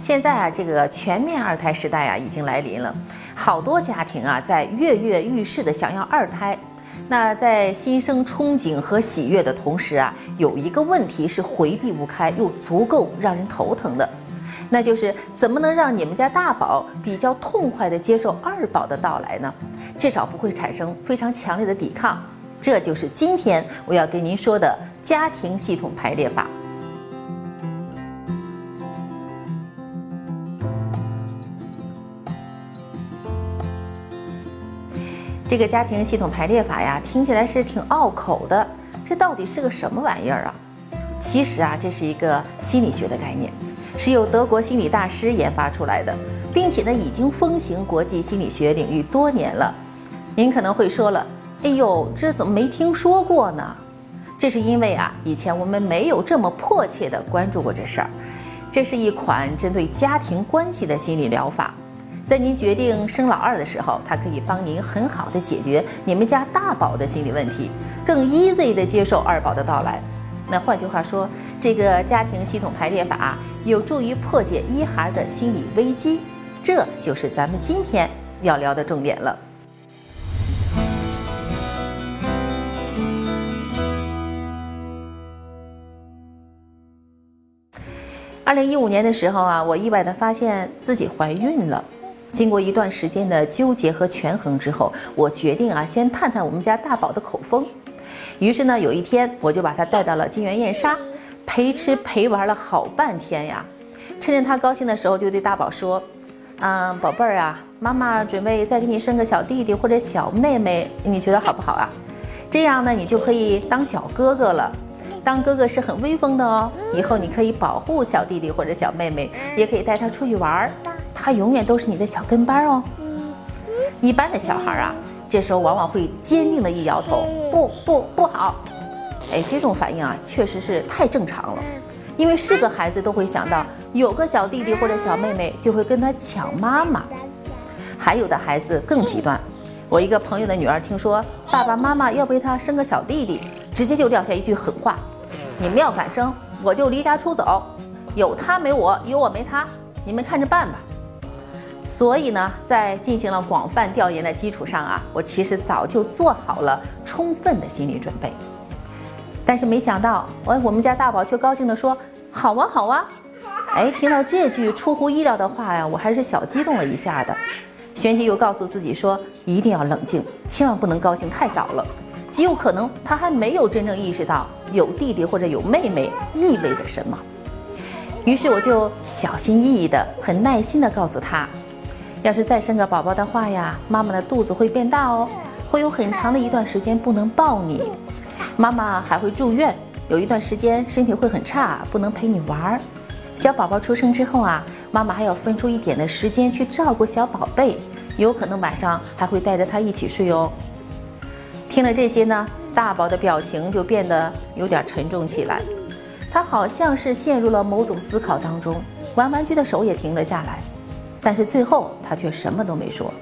现在啊，这个全面二胎时代啊已经来临了，好多家庭啊在跃跃欲试的想要二胎。那在心生憧憬和喜悦的同时啊，有一个问题是回避不开又足够让人头疼的，那就是怎么能让你们家大宝比较痛快地接受二宝的到来呢？至少不会产生非常强烈的抵抗。这就是今天我要跟您说的家庭系统排列法。这个家庭系统排列法呀，听起来是挺拗口的。这到底是个什么玩意儿啊？其实啊，这是一个心理学的概念，是由德国心理大师研发出来的，并且呢，已经风行国际心理学领域多年了。您可能会说了，哎呦，这怎么没听说过呢？这是因为啊，以前我们没有这么迫切地关注过这事儿。这是一款针对家庭关系的心理疗法。在您决定生老二的时候，它可以帮您很好的解决你们家大宝的心理问题，更 easy 的接受二宝的到来。那换句话说，这个家庭系统排列法有助于破解一孩的心理危机，这就是咱们今天要聊的重点了。二零一五年的时候啊，我意外的发现自己怀孕了。经过一段时间的纠结和权衡之后，我决定啊，先探探我们家大宝的口风。于是呢，有一天我就把他带到了金源燕莎，陪吃陪玩了好半天呀。趁着他高兴的时候，就对大宝说：“嗯，宝贝儿啊，妈妈准备再给你生个小弟弟或者小妹妹，你觉得好不好啊？这样呢，你就可以当小哥哥了。当哥哥是很威风的哦，以后你可以保护小弟弟或者小妹妹，也可以带他出去玩儿。”他永远都是你的小跟班哦。一般的小孩啊，这时候往往会坚定的一摇头，不不不好。哎，这种反应啊，确实是太正常了。因为是个孩子都会想到，有个小弟弟或者小妹妹就会跟他抢妈妈。还有的孩子更极端，我一个朋友的女儿听说爸爸妈妈要为他生个小弟弟，直接就撂下一句狠话：你们要敢生，我就离家出走。有他没我，有我没他，你们看着办吧。所以呢，在进行了广泛调研的基础上啊，我其实早就做好了充分的心理准备。但是没想到，哎我们家大宝却高兴地说：“好啊，好啊！”哎，听到这句出乎意料的话呀，我还是小激动了一下的。旋即又告诉自己说：“一定要冷静，千万不能高兴太早了，极有可能他还没有真正意识到有弟弟或者有妹妹意味着什么。”于是我就小心翼翼的、很耐心的告诉他。要是再生个宝宝的话呀，妈妈的肚子会变大哦，会有很长的一段时间不能抱你，妈妈还会住院，有一段时间身体会很差，不能陪你玩儿。小宝宝出生之后啊，妈妈还要分出一点的时间去照顾小宝贝，有可能晚上还会带着他一起睡哦。听了这些呢，大宝的表情就变得有点沉重起来，他好像是陷入了某种思考当中，玩玩具的手也停了下来。但是最后他却什么都没说。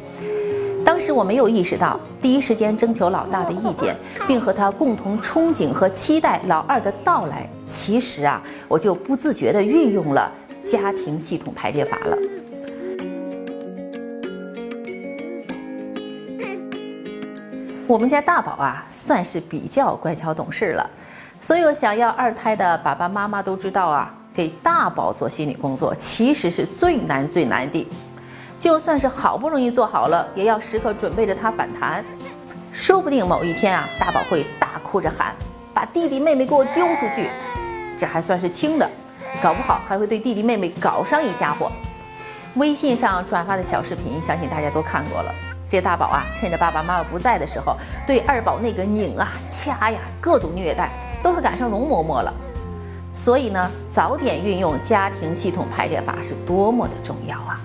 当时我没有意识到，第一时间征求老大的意见，并和他共同憧憬和期待老二的到来。其实啊，我就不自觉地运用了家庭系统排列法了。我们家大宝啊，算是比较乖巧懂事了。所有想要二胎的爸爸妈妈都知道啊。给大宝做心理工作，其实是最难最难的。就算是好不容易做好了，也要时刻准备着他反弹。说不定某一天啊，大宝会大哭着喊：“把弟弟妹妹给我丢出去！”这还算是轻的，搞不好还会对弟弟妹妹搞上一家伙。微信上转发的小视频，相信大家都看过了。这大宝啊，趁着爸爸妈妈不在的时候，对二宝那个拧啊、掐呀，各种虐待，都快赶上容嬷嬷了。所以呢，早点运用家庭系统排列法是多么的重要啊！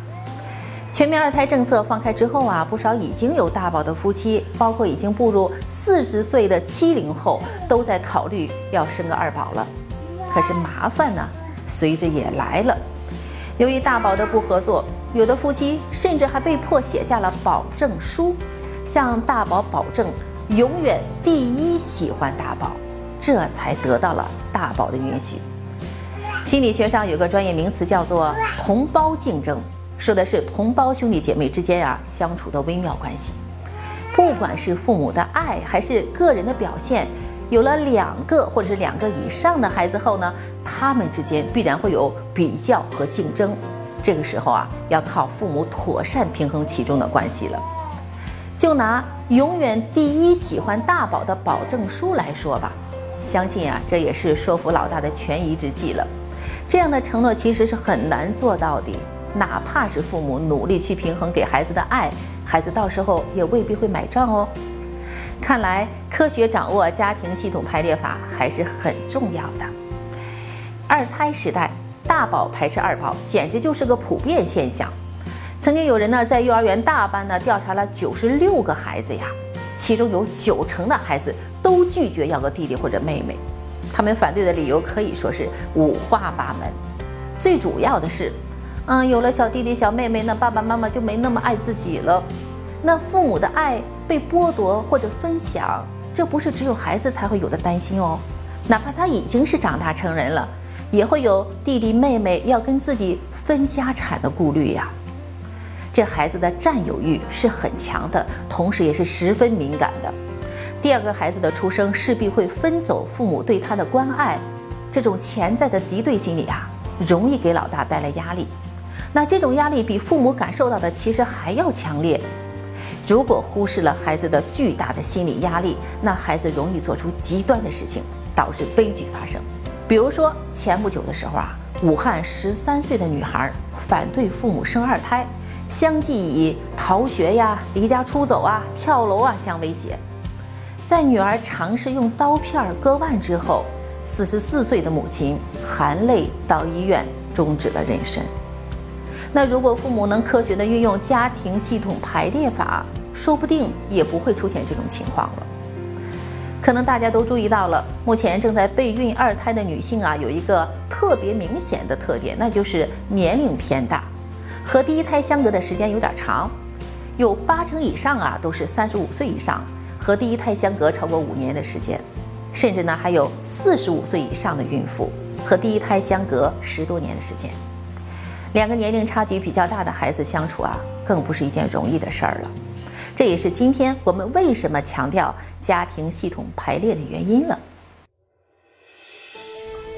全面二胎政策放开之后啊，不少已经有大宝的夫妻，包括已经步入四十岁的七零后，都在考虑要生个二宝了。可是麻烦呢，随之也来了。由于大宝的不合作，有的夫妻甚至还被迫写下了保证书，向大宝保证永远第一喜欢大宝。这才得到了大宝的允许。心理学上有个专业名词叫做同胞竞争，说的是同胞兄弟姐妹之间啊相处的微妙关系。不管是父母的爱还是个人的表现，有了两个或者是两个以上的孩子后呢，他们之间必然会有比较和竞争。这个时候啊，要靠父母妥善平衡其中的关系了。就拿永远第一喜欢大宝的保证书来说吧，相信啊，这也是说服老大的权宜之计了。这样的承诺其实是很难做到的，哪怕是父母努力去平衡给孩子的爱，孩子到时候也未必会买账哦。看来科学掌握家庭系统排列法还是很重要的。二胎时代，大宝排斥二宝简直就是个普遍现象。曾经有人呢在幼儿园大班呢调查了九十六个孩子呀，其中有九成的孩子都拒绝要个弟弟或者妹妹。他们反对的理由可以说是五花八门，最主要的是，嗯，有了小弟弟小妹妹，那爸爸妈妈就没那么爱自己了。那父母的爱被剥夺或者分享，这不是只有孩子才会有的担心哦，哪怕他已经是长大成人了，也会有弟弟妹妹要跟自己分家产的顾虑呀。这孩子的占有欲是很强的，同时也是十分敏感的。第二个孩子的出生势必会分走父母对他的关爱，这种潜在的敌对心理啊，容易给老大带来压力。那这种压力比父母感受到的其实还要强烈。如果忽视了孩子的巨大的心理压力，那孩子容易做出极端的事情，导致悲剧发生。比如说前不久的时候啊，武汉十三岁的女孩反对父母生二胎，相继以逃学呀、离家出走啊、跳楼啊相威胁。在女儿尝试用刀片割腕之后，四十四岁的母亲含泪到医院终止了妊娠。那如果父母能科学的运用家庭系统排列法，说不定也不会出现这种情况了。可能大家都注意到了，目前正在备孕二胎的女性啊，有一个特别明显的特点，那就是年龄偏大，和第一胎相隔的时间有点长，有八成以上啊都是三十五岁以上。和第一胎相隔超过五年的时间，甚至呢还有四十五岁以上的孕妇和第一胎相隔十多年的时间，两个年龄差距比较大的孩子相处啊，更不是一件容易的事儿了。这也是今天我们为什么强调家庭系统排列的原因了。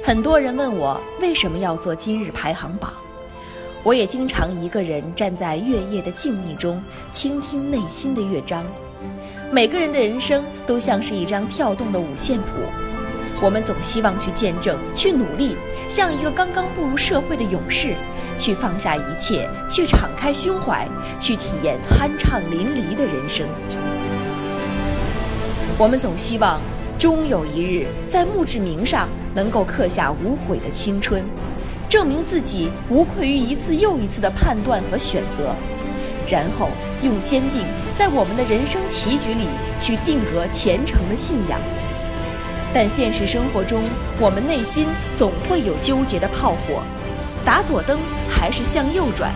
很多人问我为什么要做今日排行榜，我也经常一个人站在月夜的静谧中，倾听内心的乐章。每个人的人生都像是一张跳动的五线谱，我们总希望去见证、去努力，像一个刚刚步入社会的勇士，去放下一切，去敞开胸怀，去体验酣畅淋漓的人生。我们总希望终有一日在墓志铭上能够刻下无悔的青春，证明自己无愧于一次又一次的判断和选择。然后用坚定，在我们的人生棋局里去定格虔诚的信仰。但现实生活中，我们内心总会有纠结的炮火，打左灯还是向右转？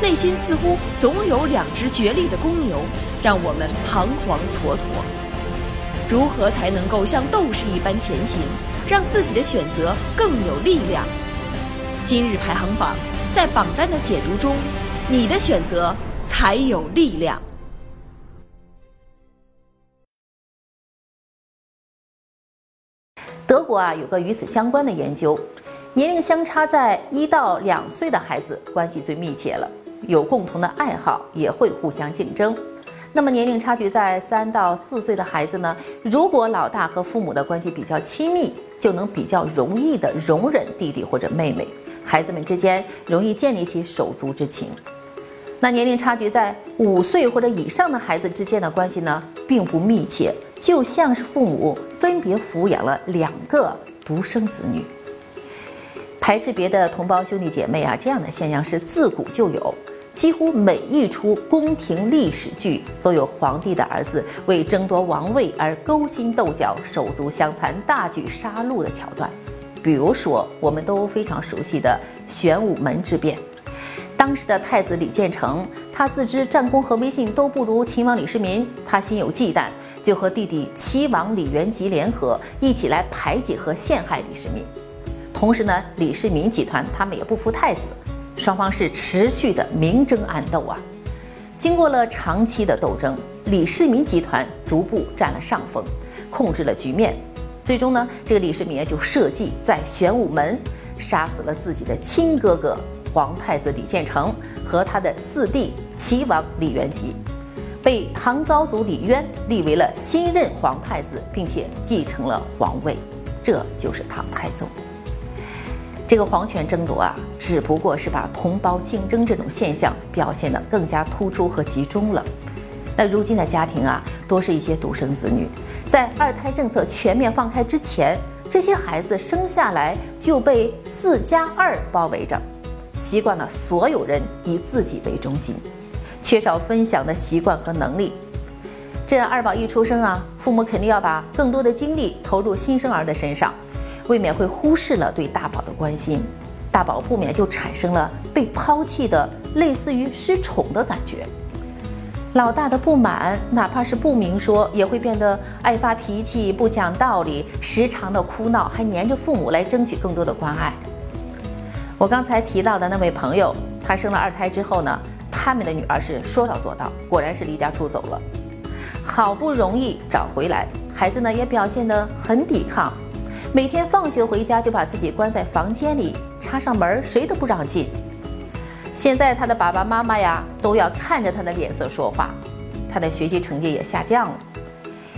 内心似乎总有两只角力的公牛，让我们彷徨蹉跎。如何才能够像斗士一般前行，让自己的选择更有力量？今日排行榜，在榜单的解读中，你的选择。才有力量。德国啊，有个与此相关的研究，年龄相差在一到两岁的孩子关系最密切了，有共同的爱好，也会互相竞争。那么年龄差距在三到四岁的孩子呢？如果老大和父母的关系比较亲密，就能比较容易的容忍弟弟或者妹妹，孩子们之间容易建立起手足之情。那年龄差距在五岁或者以上的孩子之间的关系呢，并不密切，就像是父母分别抚养了两个独生子女。排斥别的同胞兄弟姐妹啊，这样的现象是自古就有，几乎每一出宫廷历史剧都有皇帝的儿子为争夺王位而勾心斗角、手足相残、大举杀戮的桥段。比如说，我们都非常熟悉的玄武门之变。当时的太子李建成，他自知战功和威信都不如秦王李世民，他心有忌惮，就和弟弟齐王李元吉联合，一起来排挤和陷害李世民。同时呢，李世民集团他们也不服太子，双方是持续的明争暗斗啊。经过了长期的斗争，李世民集团逐步占了上风，控制了局面。最终呢，这个李世民就设计在玄武门杀死了自己的亲哥哥皇太子李建成和他的四弟齐王李元吉，被唐高祖李渊立为了新任皇太子，并且继承了皇位，这就是唐太宗。这个皇权争夺啊，只不过是把同胞竞争这种现象表现得更加突出和集中了。那如今的家庭啊，多是一些独生子女。在二胎政策全面放开之前，这些孩子生下来就被“四加二”包围着，习惯了所有人以自己为中心，缺少分享的习惯和能力。这二宝一出生啊，父母肯定要把更多的精力投入新生儿的身上，未免会忽视了对大宝的关心，大宝不免就产生了被抛弃的类似于失宠的感觉。老大的不满，哪怕是不明说，也会变得爱发脾气、不讲道理，时常的哭闹，还黏着父母来争取更多的关爱。我刚才提到的那位朋友，他生了二胎之后呢，他们的女儿是说到做到，果然是离家出走了。好不容易找回来，孩子呢也表现得很抵抗，每天放学回家就把自己关在房间里，插上门，谁都不让进。现在他的爸爸妈妈呀，都要看着他的脸色说话，他的学习成绩也下降了。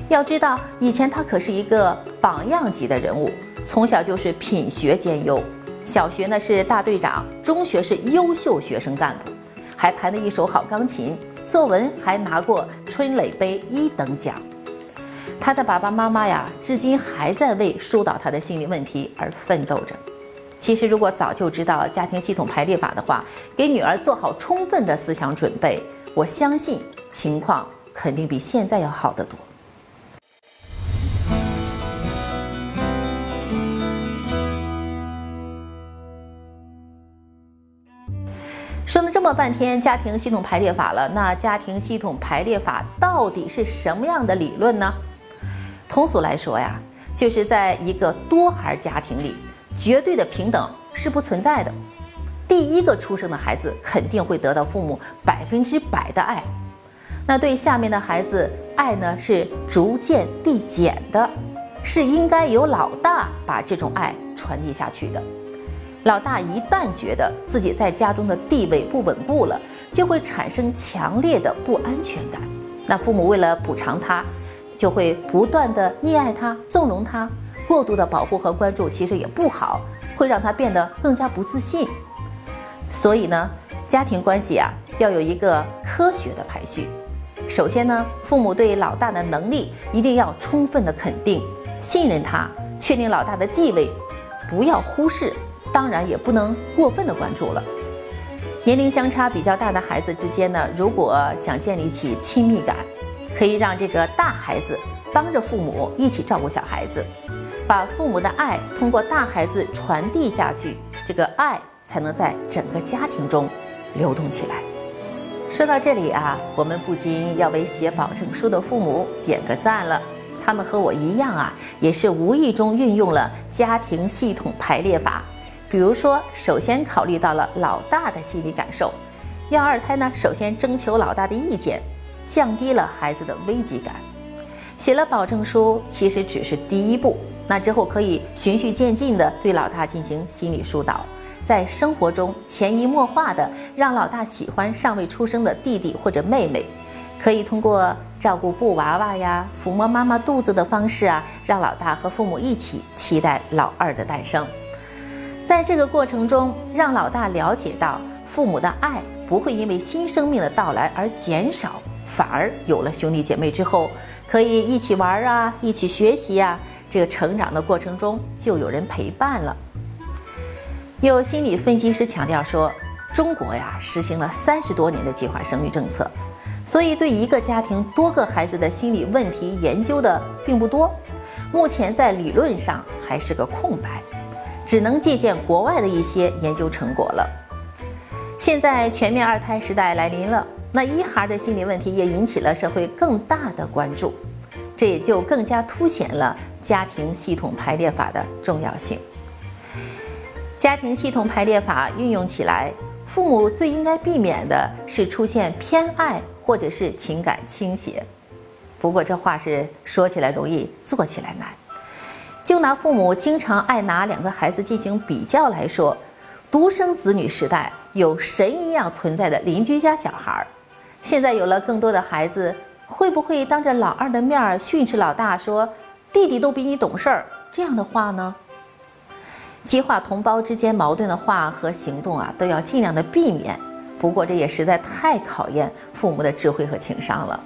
要知道，以前他可是一个榜样级的人物，从小就是品学兼优，小学呢是大队长，中学是优秀学生干部，还弹得一手好钢琴，作文还拿过春蕾杯一等奖。他的爸爸妈妈呀，至今还在为疏导他的心理问题而奋斗着。其实，如果早就知道家庭系统排列法的话，给女儿做好充分的思想准备，我相信情况肯定比现在要好得多。说了这么半天家庭系统排列法了，那家庭系统排列法到底是什么样的理论呢？通俗来说呀，就是在一个多孩家庭里。绝对的平等是不存在的。第一个出生的孩子肯定会得到父母百分之百的爱，那对下面的孩子爱呢是逐渐递减的，是应该由老大把这种爱传递下去的。老大一旦觉得自己在家中的地位不稳固了，就会产生强烈的不安全感。那父母为了补偿他，就会不断的溺爱他、纵容他。过度的保护和关注其实也不好，会让他变得更加不自信。所以呢，家庭关系啊要有一个科学的排序。首先呢，父母对老大的能力一定要充分的肯定、信任他，确定老大的地位，不要忽视，当然也不能过分的关注了。年龄相差比较大的孩子之间呢，如果想建立起亲密感，可以让这个大孩子帮着父母一起照顾小孩子。把父母的爱通过大孩子传递下去，这个爱才能在整个家庭中流动起来。说到这里啊，我们不禁要为写保证书的父母点个赞了。他们和我一样啊，也是无意中运用了家庭系统排列法。比如说，首先考虑到了老大的心理感受，要二胎呢，首先征求老大的意见，降低了孩子的危机感。写了保证书，其实只是第一步。那之后可以循序渐进地对老大进行心理疏导，在生活中潜移默化地让老大喜欢尚未出生的弟弟或者妹妹，可以通过照顾布娃娃呀、抚摸妈妈肚子的方式啊，让老大和父母一起期待老二的诞生。在这个过程中，让老大了解到父母的爱不会因为新生命的到来而减少，反而有了兄弟姐妹之后，可以一起玩啊，一起学习呀。这个成长的过程中就有人陪伴了。有心理分析师强调说，中国呀实行了三十多年的计划生育政策，所以对一个家庭多个孩子的心理问题研究的并不多，目前在理论上还是个空白，只能借鉴国外的一些研究成果了。现在全面二胎时代来临了，那一孩的心理问题也引起了社会更大的关注，这也就更加凸显了。家庭系统排列法的重要性。家庭系统排列法运用起来，父母最应该避免的是出现偏爱或者是情感倾斜。不过这话是说起来容易，做起来难。就拿父母经常爱拿两个孩子进行比较来说，独生子女时代有神一样存在的邻居家小孩儿，现在有了更多的孩子，会不会当着老二的面训斥老大说弟弟都比你懂事儿这样的话呢？激化同胞之间矛盾的话和行动啊，都要尽量的避免。不过这也实在太考验父母的智慧和情商了。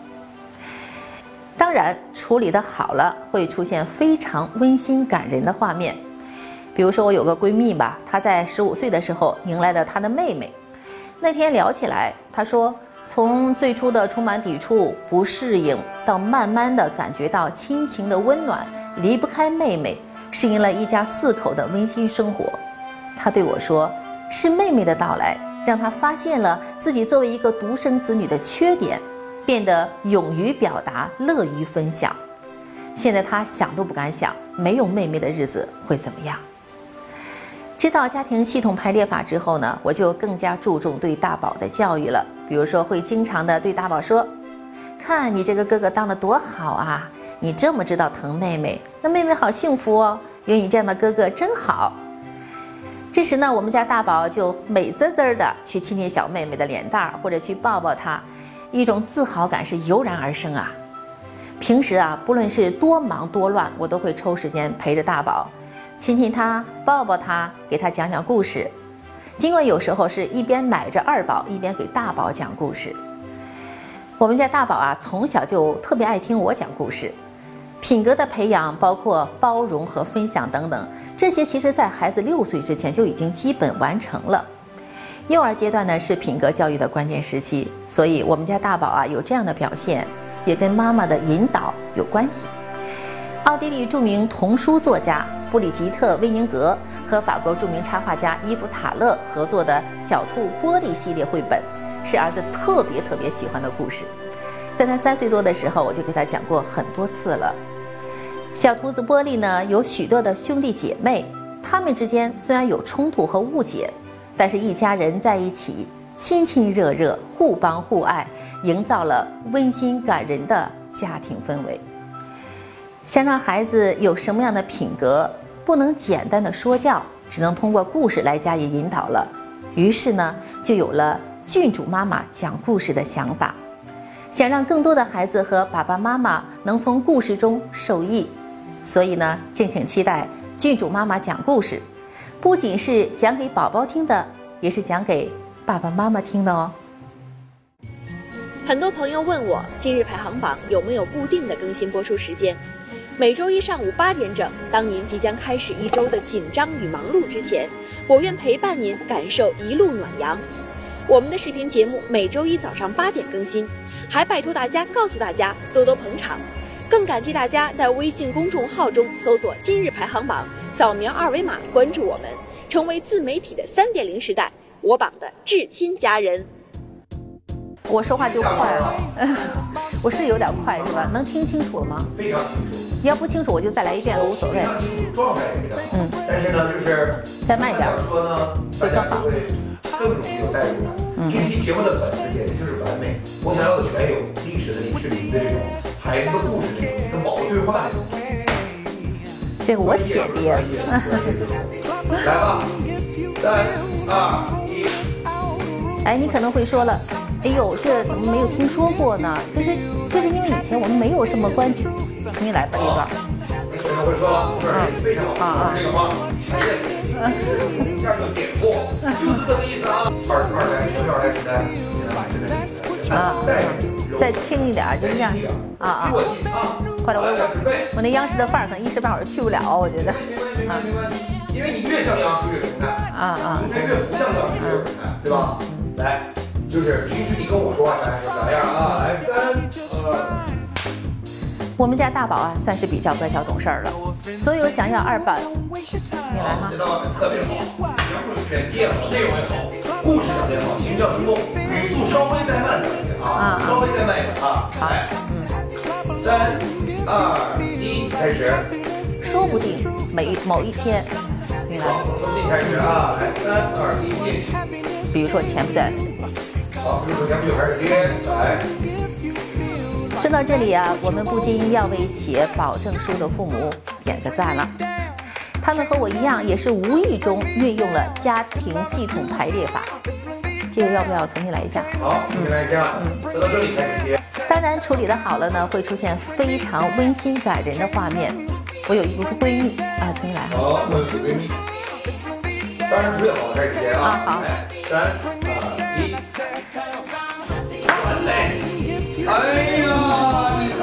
当然，处理的好了，会出现非常温馨感人的画面。比如说，我有个闺蜜吧，她在十五岁的时候迎来了她的妹妹。那天聊起来，她说，从最初的充满抵触、不适应，到慢慢的感觉到亲情的温暖，离不开妹妹。适应了一家四口的温馨生活，他对我说：“是妹妹的到来，让他发现了自己作为一个独生子女的缺点，变得勇于表达，乐于分享。现在他想都不敢想，没有妹妹的日子会怎么样。”知道家庭系统排列法之后呢，我就更加注重对大宝的教育了。比如说，会经常的对大宝说：“看你这个哥哥当的多好啊！”你这么知道疼妹妹，那妹妹好幸福哦，有你这样的哥哥真好。这时呢，我们家大宝就美滋滋的去亲亲小妹妹的脸蛋儿，或者去抱抱她，一种自豪感是油然而生啊。平时啊，不论是多忙多乱，我都会抽时间陪着大宝，亲亲他，抱抱他，给他讲讲故事。尽管有时候是一边奶着二宝，一边给大宝讲故事。我们家大宝啊，从小就特别爱听我讲故事。品格的培养包括包容和分享等等，这些其实在孩子六岁之前就已经基本完成了。幼儿阶段呢是品格教育的关键时期，所以我们家大宝啊有这样的表现，也跟妈妈的引导有关系。奥地利著名童书作家布里吉特·威宁格和法国著名插画家伊夫·塔勒合作的《小兔玻璃》系列绘本，是儿子特别特别喜欢的故事。在他三岁多的时候，我就给他讲过很多次了。小兔子玻璃呢，有许多的兄弟姐妹，他们之间虽然有冲突和误解，但是一家人在一起，亲亲热热，互帮互爱，营造了温馨感人的家庭氛围。想让孩子有什么样的品格，不能简单的说教，只能通过故事来加以引导了。于是呢，就有了郡主妈妈讲故事的想法。想让更多的孩子和爸爸妈妈能从故事中受益，所以呢，敬请期待郡主妈妈讲故事，不仅是讲给宝宝听的，也是讲给爸爸妈妈听的哦。很多朋友问我今日排行榜有没有固定的更新播出时间？每周一上午八点整，当您即将开始一周的紧张与忙碌之前，我愿陪伴您感受一路暖阳。我们的视频节目每周一早上八点更新。还拜托大家告诉大家多多捧场，更感激大家在微信公众号中搜索“今日排行榜”，扫描二维码关注我们，成为自媒体的三点零时代我榜的至亲家人。我说话就快了，我是有点快是吧？能听清楚了吗？非常清楚。要不清楚我就再来一遍了，无所谓。状态非常嗯，但是呢，就是再慢一点说呢，会更好。更容易有代入感。这期节目的本子简直就是完美，我想要的全有：历史的历史里的这种孩子的故事这种，跟宝宝对话的。这个我写的。来吧，三二一。哎，你可能会说了，哎呦，这怎么没有听说过呢？就是就是因为以前我们没有这么关注。重新来吧，这段。可能会说了，非常好，这个吗？一下就点破，就是这个意思啊。二二代、二代、三代，啊，再轻一点，就这样啊啊。快点，我我我那央视的范儿可能一时半会儿去不了，我觉得。啊，因为你越像央视越平淡，啊啊，越不像央视越平淡，对吧？来，就是平时你跟我说话啥样啥样啊？来。我们家大宝啊，算是比较乖巧懂事儿了。所有想要二宝，你来吗？特别好，人物选题也好，内容也好，故事讲的也好，形象生动，语速稍微再慢点啊，稍微再慢一点啊。好，嗯，三二一，开始。说不定每某一天，你来。好，从你开始啊，来，三二一，进。比如说前不对。好，比如说前不对，开始接，来。说到这里啊，我们不禁要为写保证书的父母点个赞了。他们和我一样，也是无意中运用了家庭系统排列法。这个要不要重新来一下？好，重新来一下。嗯，说到这里开始接。当然，处理的好了呢，会出现非常温馨感人的画面。我有一个闺蜜啊，重新来。好，我有个闺蜜。当然处理好了开始接啊。啊，好。三二一。完嘞！哎呀，你。